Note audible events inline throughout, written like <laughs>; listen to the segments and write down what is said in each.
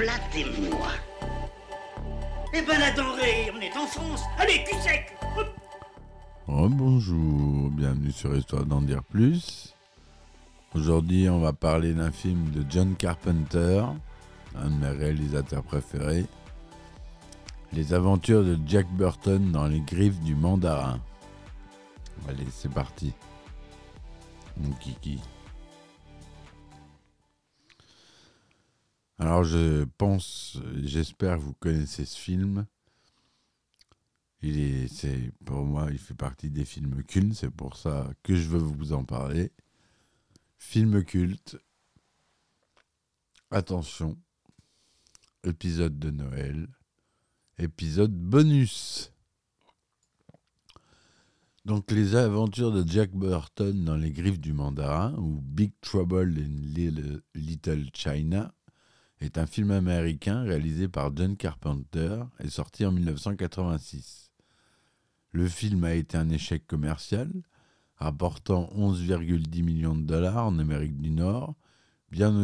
Flattez-moi. Eh ben la denrée, on est en France. Allez, cul sec. Oh, bonjour, bienvenue sur Histoire d'en dire plus. Aujourd'hui, on va parler d'un film de John Carpenter, un de mes réalisateurs préférés. Les aventures de Jack Burton dans les griffes du mandarin. Allez, c'est parti. Mon kiki. Alors, je pense, j'espère que vous connaissez ce film. Il est, c'est, pour moi, il fait partie des films cultes, c'est pour ça que je veux vous en parler. Film culte. Attention. Épisode de Noël. Épisode bonus. Donc, les aventures de Jack Burton dans les griffes du mandarin, ou Big Trouble in Little, Little China, est un film américain réalisé par John Carpenter et sorti en 1986. Le film a été un échec commercial, rapportant 11,10 millions de dollars en Amérique du Nord, bien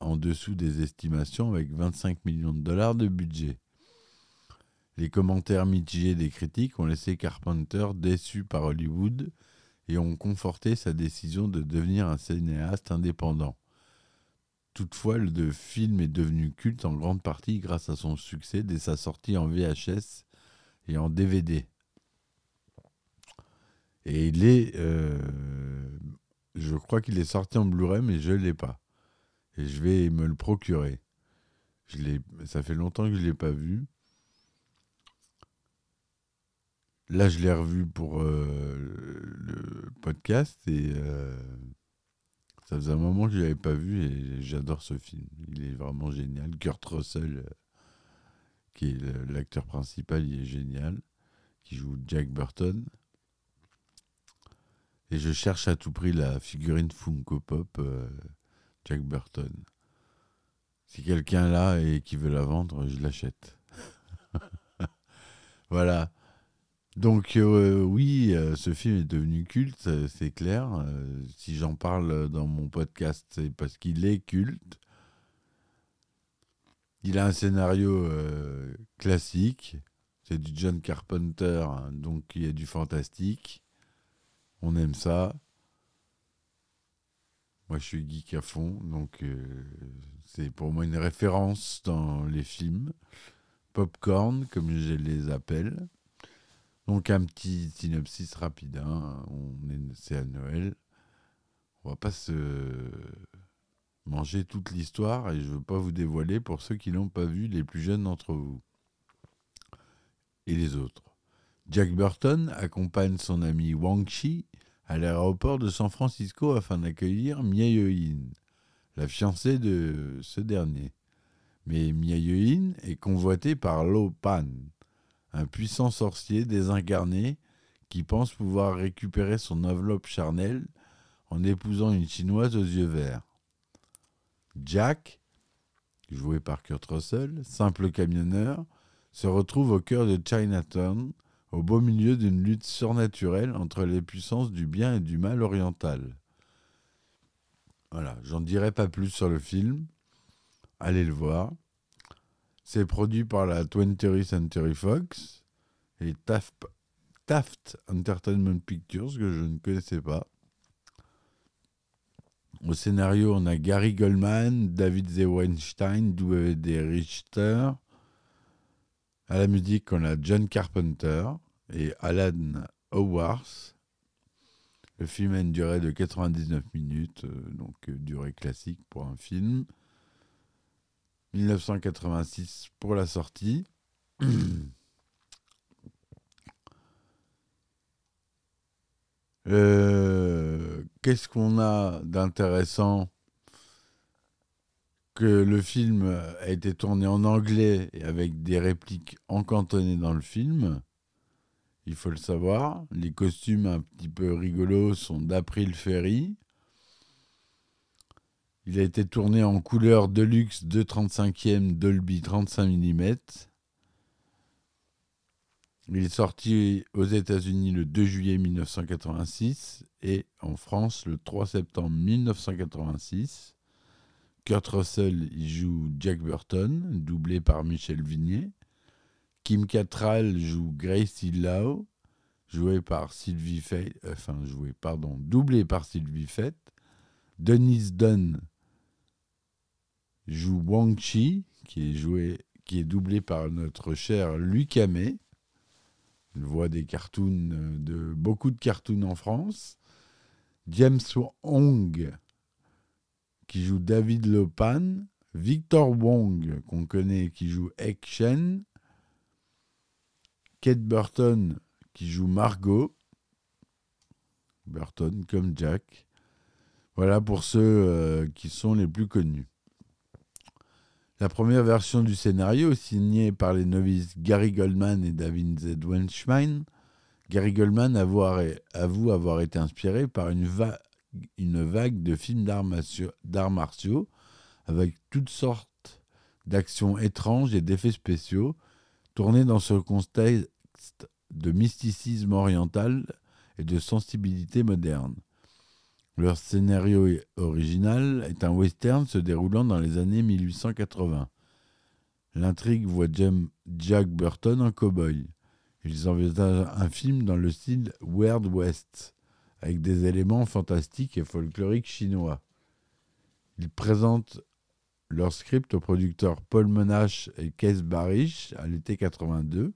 en dessous des estimations avec 25 millions de dollars de budget. Les commentaires mitigés des critiques ont laissé Carpenter déçu par Hollywood et ont conforté sa décision de devenir un cinéaste indépendant. Toutefois, le film est devenu culte en grande partie grâce à son succès dès sa sortie en VHS et en DVD. Et il est, euh, je crois qu'il est sorti en Blu-ray, mais je l'ai pas. Et je vais me le procurer. Je ça fait longtemps que je l'ai pas vu. Là, je l'ai revu pour euh, le podcast et euh, ça faisait un moment que je l'avais pas vu et j'adore ce film. Il est vraiment génial. Kurt Russell, euh, qui est l'acteur principal, il est génial. Qui joue Jack Burton. Et je cherche à tout prix la figurine Funko Pop euh, Jack Burton. Si quelqu'un l'a et qui veut la vendre, je l'achète. <laughs> voilà. Donc euh, oui, euh, ce film est devenu culte, euh, c'est clair. Si j'en parle dans mon podcast, c'est parce qu'il est culte. Il a un scénario classique. C'est du John Carpenter, hein, donc il y a du fantastique. On aime ça. Moi, je suis geek à fond, donc c'est pour moi une référence dans les films. Popcorn, comme je les appelle. Donc un petit synopsis rapide. hein. On est, c'est à Noël. On va pas se manger toute l'histoire et je veux pas vous dévoiler pour ceux qui l'ont pas vu, les plus jeunes d'entre vous et les autres. Jack Burton accompagne son ami Wang Chi à l'aéroport de San Francisco afin d'accueillir Miayoin, la fiancée de ce dernier. Mais Miayoin est convoitée par Lo Pan, un puissant sorcier désincarné qui pense pouvoir récupérer son enveloppe charnelle en épousant une chinoise aux yeux verts. Jack, joué par Kurt Russell, simple camionneur, se retrouve au cœur de Chinatown, au beau milieu d'une lutte surnaturelle entre les puissances du bien et du mal oriental. Voilà, j'en dirai pas plus sur le film. Allez le voir. C'est produit par la 20th Century Fox et Taft, Entertainment Pictures, que je ne connaissais pas. Au scénario, on a Gary Goldman, David Z. Weinstein, W.D. Richter. À la musique, on a John Carpenter et Alan Howarth. Le film a une durée de 99 minutes, euh, donc euh, durée classique pour un film. 1986 pour la sortie. <clears throat> Euh, Qu'est-ce qu'on a d'intéressant euh, le film a été tourné en anglais et avec des répliques encantonnées dans le film? Il faut le savoir. Les costumes un petit peu rigolos sont d'April Ferry. Il a été tourné en couleur Deluxe 235e Dolby 35 mm. Il est sorti aux États-Unis le 2 juillet 1986 et en France le 3 septembre 1986. Kurt Russell y joue Jack Burton, doublé par Michel Vignier. Kim Cattrall joue Gracie Lau, joué par Sylvie enfin joué, pardon, doublé par Sylvie Fett. Denise Dunn joue Wang Chi, qui est joué, qui est doublé par notre cher Luc Amet. Il voit des cartoons, euh, de beaucoup de cartoons en France. James Hong, qui joue David Lopan. Victor Wong, qu'on connaît, qui joue Ek Shen. Kate Burton, qui joue Margot. Burton comme Jack. Voilà pour ceux euh, qui sont les plus connus. La première version du scénario, signée par les novices Gary Goldman et David Z. Wenschmein, Gary Goldman avoue avoir été inspiré par une, une vague de films d'arts martiaux avec toutes sortes d'actions étranges et d'effets spéciaux tournés dans ce contexte de mysticisme oriental et de sensibilité moderne. Leur scénario original est un western se déroulant dans les années 1880. L'intrigue voit Jack Burton en cow-boy. Ils envisagent un film dans le style Weird West, avec des éléments fantastiques et folkloriques chinois. Ils présentent leur script aux producteurs Paul Menache et Keith Barish à l'été 82.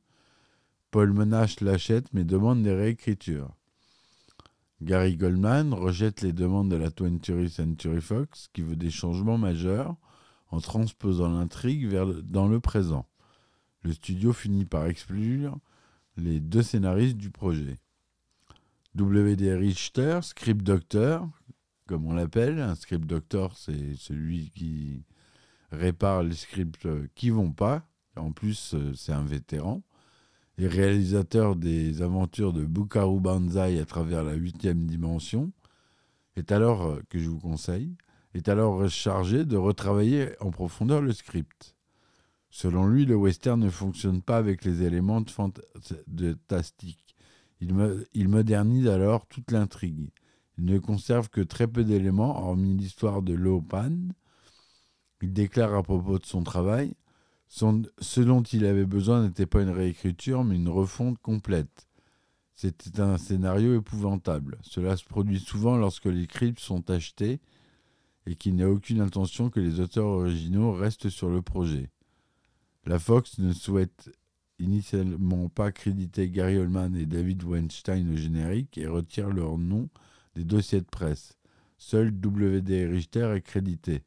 Paul Menache l'achète mais demande des réécritures. Gary Goldman rejette les demandes de la 20th Century Fox qui veut des changements majeurs en transposant l'intrigue dans le présent. Le studio finit par exclure les deux scénaristes du projet. W.D. Richter, script doctor, comme on l'appelle, un script doctor, c'est celui qui répare les scripts qui vont pas. En plus, euh, c'est un vétéran et réalisateur des aventures de Bukaru Banzai à travers la huitième dimension, est alors, euh, que je vous conseille, est alors chargé de retravailler en profondeur le script. Selon lui, le western ne fonctionne pas avec les éléments de fantastique. Il, modernise alors toute l'intrigue. Il ne conserve que très peu d'éléments, hormis l'histoire de Lopan. Il déclare à propos de son travail ce dont il avait besoin n'était pas une réécriture, mais une refonte complète. C'était un scénario épouvantable. Cela se produit souvent lorsque les scripts sont achetés et qu'il n'y a aucune intention que les auteurs originaux restent sur le projet. La Fox ne souhaite initialement pas créditer Gary Oldman et David Weinstein au générique et retire leur nom des dossiers de presse. Seul W.D. Richter est crédité.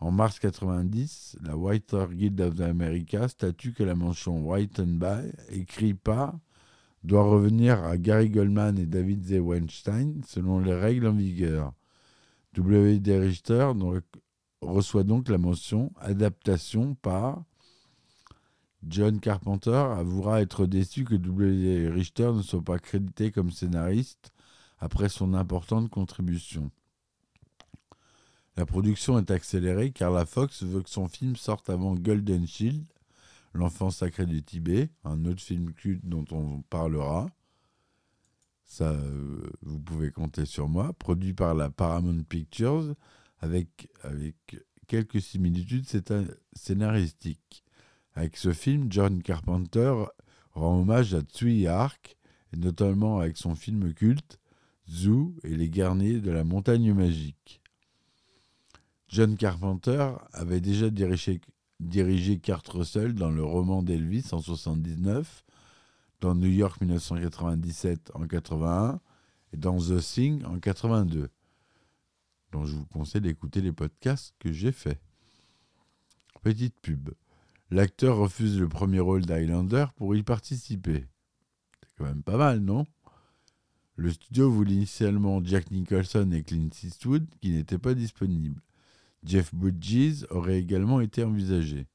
En mars 90, la Writer Guild of America statue que la mention Written by, écrit par, doit revenir à Gary Goldman et David Z. Weinstein selon les règles en vigueur. W.D. Richter reçoit donc la mention adaptation par. John Carpenter avouera être déçu que W.D. Richter ne soit pas crédité comme scénariste après son importante contribution. La production est accélérée car la Fox veut que son film sorte avant Golden Shield, L'enfant sacré du Tibet, un autre film culte dont on parlera. Ça, euh, vous pouvez compter sur moi. Produit par la Paramount Pictures, avec, avec quelques similitudes scénaristiques. Avec ce film, John Carpenter rend hommage à Tsui Hark, et notamment avec son film culte Zoo et les garniers de la montagne magique. John Carpenter avait déjà dirigé, dirigé Russell dans le roman d'Elvis en 1979, dans New York 1997 en 81 et dans The Thing en 82. Donc je vous conseille d'écouter les podcasts que j'ai faits. Petite pub. L'acteur refuse le premier rôle d'Highlander pour y participer. C'est quand même pas mal, non? Le studio voulait initialement Jack Nicholson et Clint Eastwood qui n'étaient pas disponibles. Jeff Bridges aurait également été envisagé.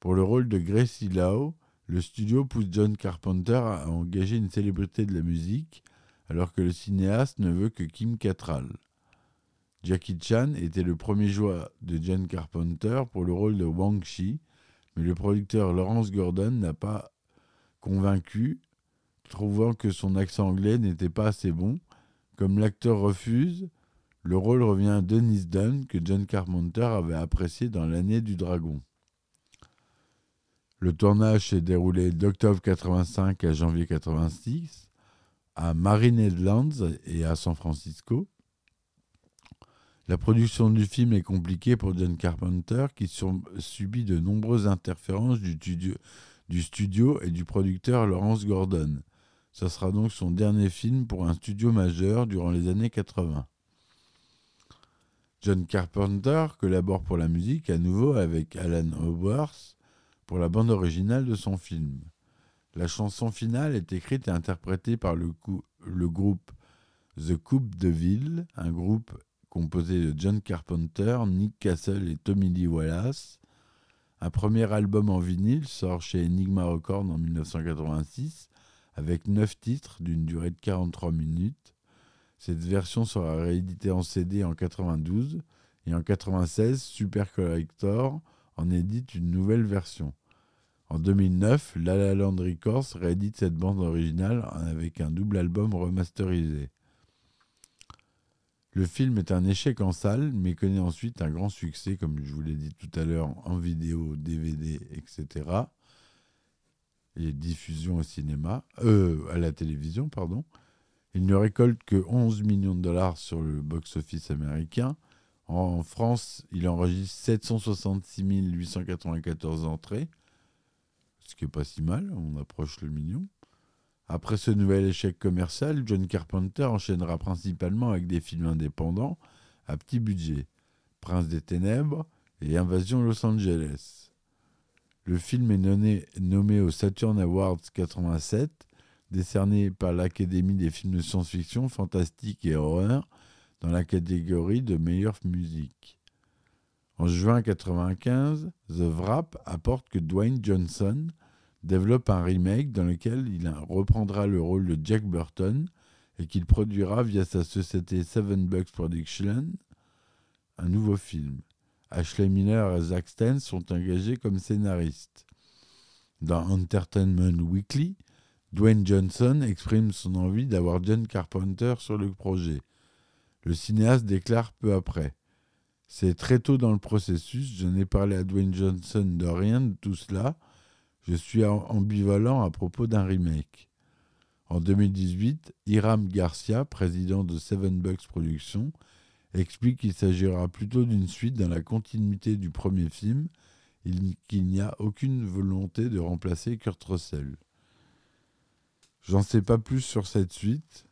Pour le rôle de Gracie Lau, le studio pousse John Carpenter à engager une célébrité de la musique, alors que le cinéaste ne veut que Kim Cattrall. Jackie Chan était le premier choix de John Carpenter pour le rôle de Wang Shi, mais le producteur Lawrence Gordon n'a pas convaincu, trouvant que son accent anglais n'était pas assez bon. Comme l'acteur refuse, le rôle revient à Dennis Dunn, que John Carpenter avait apprécié dans L'année du dragon. Le tournage s'est déroulé d'octobre 85 à janvier 86 à Marinette et à San Francisco. La production du film est compliquée pour John Carpenter qui subit de nombreuses interférences du studio, du studio et du producteur Lawrence Gordon. Ce sera donc son dernier film pour un studio majeur durant les années 80. John Carpenter collabore pour la musique à nouveau avec Alan Howarth pour la bande originale de son film. La chanson finale est écrite et interprétée par le, groupe The Coupe de Ville, un groupe composé de John Carpenter, Nick Castle et Tommy Lee Wallace. Un premier album en vinyle sort chez Enigma Records en 1986 avec 9 titres d'une durée de 43 minutes. Cette version sera rééditée en CD en 92 et en 96, Super Collector en édite une nouvelle version. En 2009, La La Records réédite cette bande originale avec un double album remasterisé. Le film est un échec en salle, mais connaît ensuite un grand succès, comme je vous l'ai dit tout à l'heure, en vidéo, DVD, etc. Et diffusion au cinéma, euh, à la télévision, pardon. Il ne récolte que 11 millions de dollars sur le box-office américain. En France, il enregistre 766 894 entrées, ce qui n'est pas si mal, on approche le million. Après ce nouvel échec commercial, John Carpenter enchaînera principalement avec des films indépendants à petit budget, Prince des Ténèbres et Invasion Los Angeles. Le film est nommé, nommé aux Saturn Awards 87, décerné par l'Académie des films de science-fiction, fantastique et horreur, dans la catégorie de meilleure musique. En juin 1995, The Wrap apporte que Dwayne Johnson développe un remake dans lequel il reprendra le rôle de Jack Burton et qu'il produira via sa société Seven Bucks Production un nouveau film. Ashley Miller et Zack Sten sont engagés comme scénaristes. Dans Entertainment Weekly, Dwayne Johnson exprime son envie d'avoir John Carpenter sur le projet. Le cinéaste déclare peu après C'est très tôt dans le processus, je n'ai parlé à Dwayne Johnson de rien de tout cela je suis ambivalent à propos d'un remake. En 2018, Hiram Garcia, président de Seven Bucks Productions, explique qu'il s'agira plutôt d'une suite dans la continuité du premier film qu'il n'y a aucune volonté de remplacer Kurt Russell. J'en sais pas plus sur cette suite.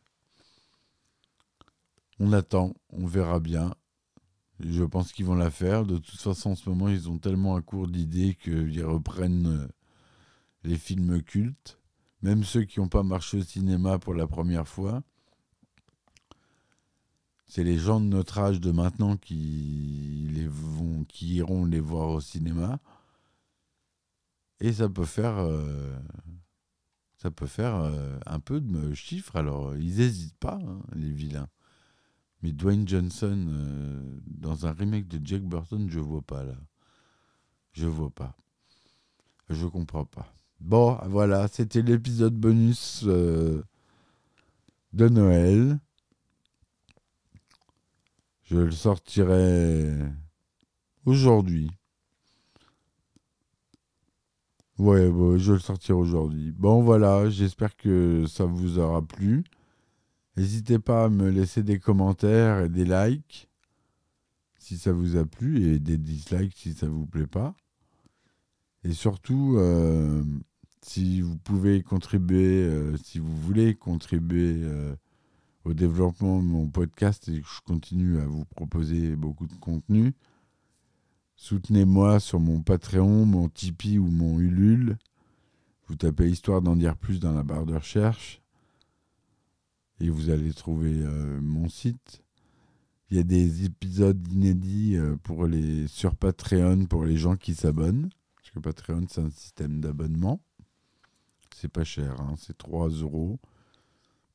On attend, on verra bien. Je pense qu'ils vont la faire. De toute façon, en ce moment, ils ont tellement un cours d'idées qu'ils reprennent euh, les films cultes, même ceux qui n'ont pas marché au cinéma pour la première fois. C'est les gens de notre âge de maintenant qui iront les voir au cinéma. Et ça peut faire, euh, ça peut faire euh, un peu de chiffres. Alors, ils n'hésitent pas, hein, les vilains. Mais Dwayne Johnson, euh, dans un remake de Jack Burton, je vois pas là. Je vois pas. Je comprends pas. Bon, voilà, c'était l'épisode bonus euh, de Noël. Je le sortirai aujourd'hui. Ouais, je le sortirai aujourd'hui. Bon, voilà, j'espère que ça vous aura plu. N'hésitez pas à me laisser des commentaires et des likes si ça vous a plu et des dislikes si ça vous plaît pas. Et surtout, euh, si vous pouvez contribuer, euh, si vous voulez contribuer euh, au développement de mon podcast et que je continue à vous proposer beaucoup de contenu, soutenez-moi sur mon Patreon, mon Tipeee ou mon Ulule. Vous tapez Histoire d'en dire plus dans la barre de recherche et vous allez trouver euh, mon site. Il y a des épisodes inédits euh, pour les, sur Patreon pour les gens qui s'abonnent. Parce que Patreon, c'est un système d'abonnement. C'est pas cher, hein, c'est 3 euros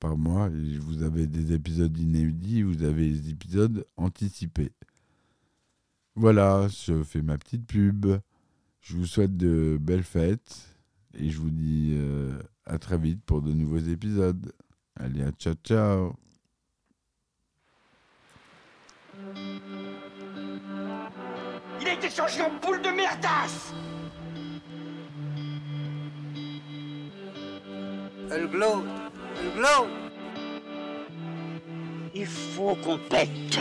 par mois. Vous avez des épisodes inédits, vous avez des épisodes anticipés. Voilà, je fais ma petite pub. Je vous souhaite de belles fêtes. Et je vous dis euh, à très vite pour de nouveaux épisodes. Allez, à ciao ciao Il a été changé en boule de merdasse Elle glow, elle glow. Il faut qu'on pète.